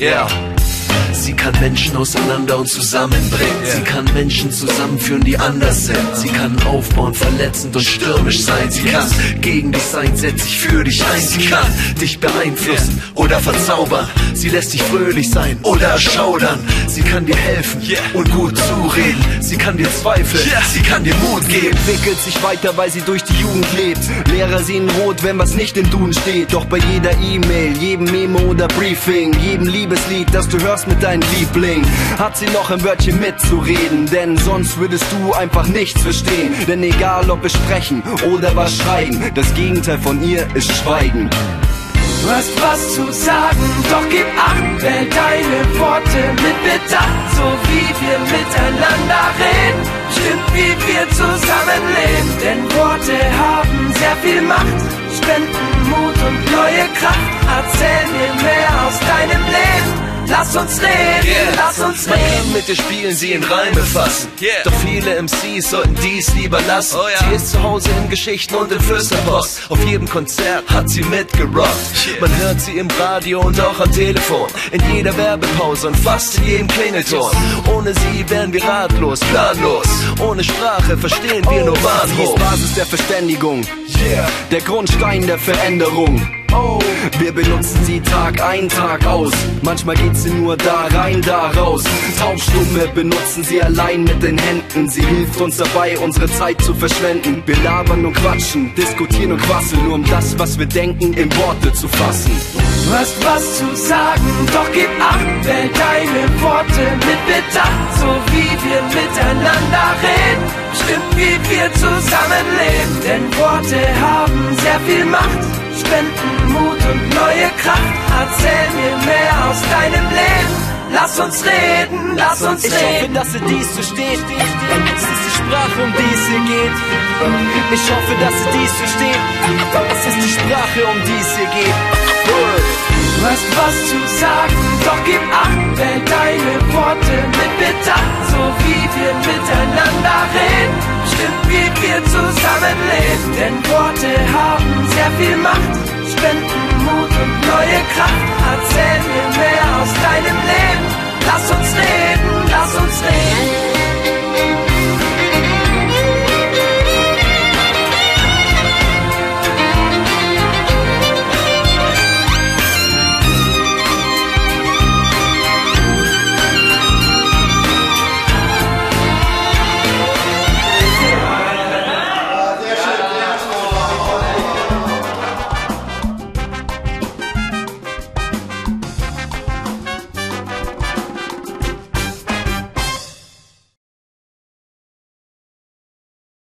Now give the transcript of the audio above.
Yeah. Sie kann Menschen auseinander und zusammenbringen. Yeah. Sie kann Menschen zusammenführen, die anders sind. Sie kann aufbauen, verletzend und stürmisch sein. Sie kann gegen dich sein, setzt sich für dich ein. Sie kann dich beeinflussen yeah. oder verzaubern. Sie lässt dich fröhlich sein oder erschaudern. Sie kann dir helfen und gut zureden. Sie kann dir zweifeln, sie kann dir Mut geben. entwickelt sich weiter, weil sie durch die Jugend lebt. Lehrer sehen rot, wenn was nicht im Duden steht. Doch bei jeder E-Mail, jedem Memo oder Briefing, jedem Liebeslied, das du hörst mit deinem Liebling, hat sie noch ein Wörtchen mitzureden. Denn sonst würdest du einfach nichts verstehen. Denn egal ob wir sprechen oder was schreiben, das Gegenteil von ihr ist Schweigen. Du hast was zu sagen, doch gib acht, wähl deine Worte mit Bedacht, so wie wir miteinander reden, stimmt wie wir zusammenleben, denn Worte haben sehr viel Macht, spenden Mut und neue Kraft, erzähl lass uns reden, lass uns reden. mit dir spielen, sie in Reime fassen. Doch viele MCs sollten dies lieber lassen. Sie ist zu Hause in Geschichten und in Flüsterpost. Auf jedem Konzert hat sie mitgerockt. Man hört sie im Radio und auch am Telefon. In jeder Werbepause und fast in jedem Klingelton. Ohne sie wären wir ratlos, planlos. Ohne Sprache verstehen wir nur Sie ist Bahnhof. Basis der Verständigung, der Grundstein der Veränderung. Wir benutzen sie Tag ein, Tag aus. Manchmal geht sie nur da rein, da raus. Taubstumme benutzen sie allein mit den Händen. Sie hilft uns dabei, unsere Zeit zu verschwenden. Wir labern und quatschen, diskutieren und quasseln, nur um das, was wir denken, in Worte zu fassen. Du hast was zu sagen, doch gib acht, wähl deine Worte mit Bedacht, so wie wir miteinander reden, stimmt wie wir zusammenleben, denn Worte haben sehr viel Macht, spenden und neue Kraft, erzähl mir mehr aus deinem Leben, lass uns reden, lass uns Ich hoffe, reden. dass sie dies versteht. Es ist die Sprache, um die es hier geht. Ich hoffe, dass sie dies versteht. Es ist die Sprache, um die es hier geht. Du hast was zu sagen, doch gib acht, wähl deine Worte mit Bedacht, so wie wir miteinander reden, stimmt wie wir zusammenleben, denn Worte haben sehr viel Macht, Kraft, erzähl mir mehr aus deinem Leben, lass uns reden, lass uns reden.